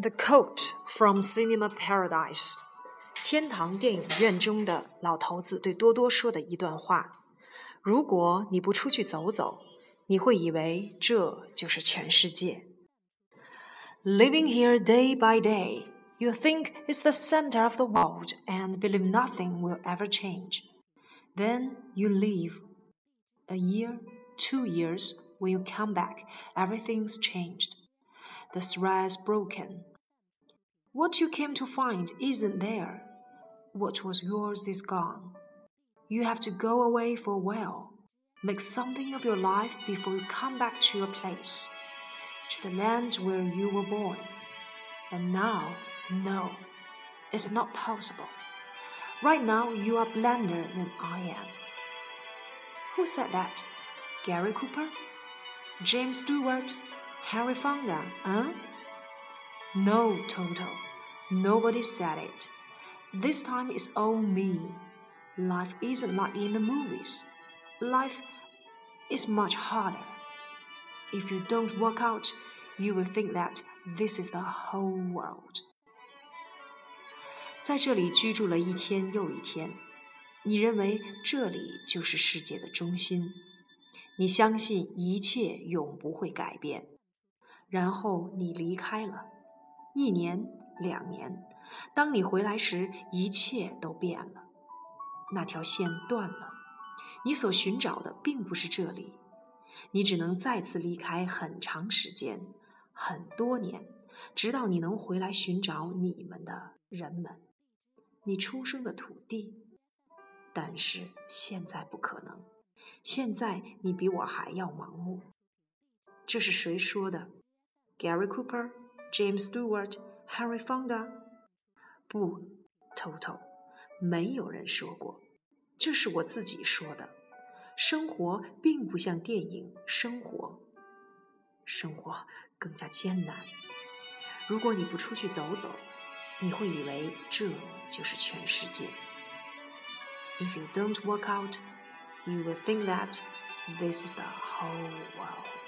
The quote from Cinema Paradise，天堂电影院中的老头子对多多说的一段话：如果你不出去走走，你会以为这就是全世界。Living here day by day, you think it's the center of the world and believe nothing will ever change. Then you leave. A year, two years, when you come back, everything's changed the thread's broken. What you came to find isn't there. What was yours is gone. You have to go away for a while. Make something of your life before you come back to your place, to the land where you were born. And now, no, it's not possible. Right now, you are blander than I am. Who said that? Gary Cooper? James Stewart? Henry Fonda, huh? No, Toto. Nobody said it. This time it's all me. Life isn't like in the movies. Life is much harder. If you don't work out, you will think that this is the whole world. 在这里居住了一天又一天，你认为这里就是世界的中心，你相信一切永不会改变。然后你离开了，一年、两年，当你回来时，一切都变了。那条线断了，你所寻找的并不是这里，你只能再次离开很长时间，很多年，直到你能回来寻找你们的人们，你出生的土地。但是现在不可能，现在你比我还要盲目。这是谁说的 ？Gary Cooper、James Stewart、Henry Fonda，不，Toto，没有人说过，这是我自己说的。生活并不像电影，生活，生活更加艰难。如果你不出去走走，你会以为这就是全世界。If you don't work out, you will think that this is the whole world.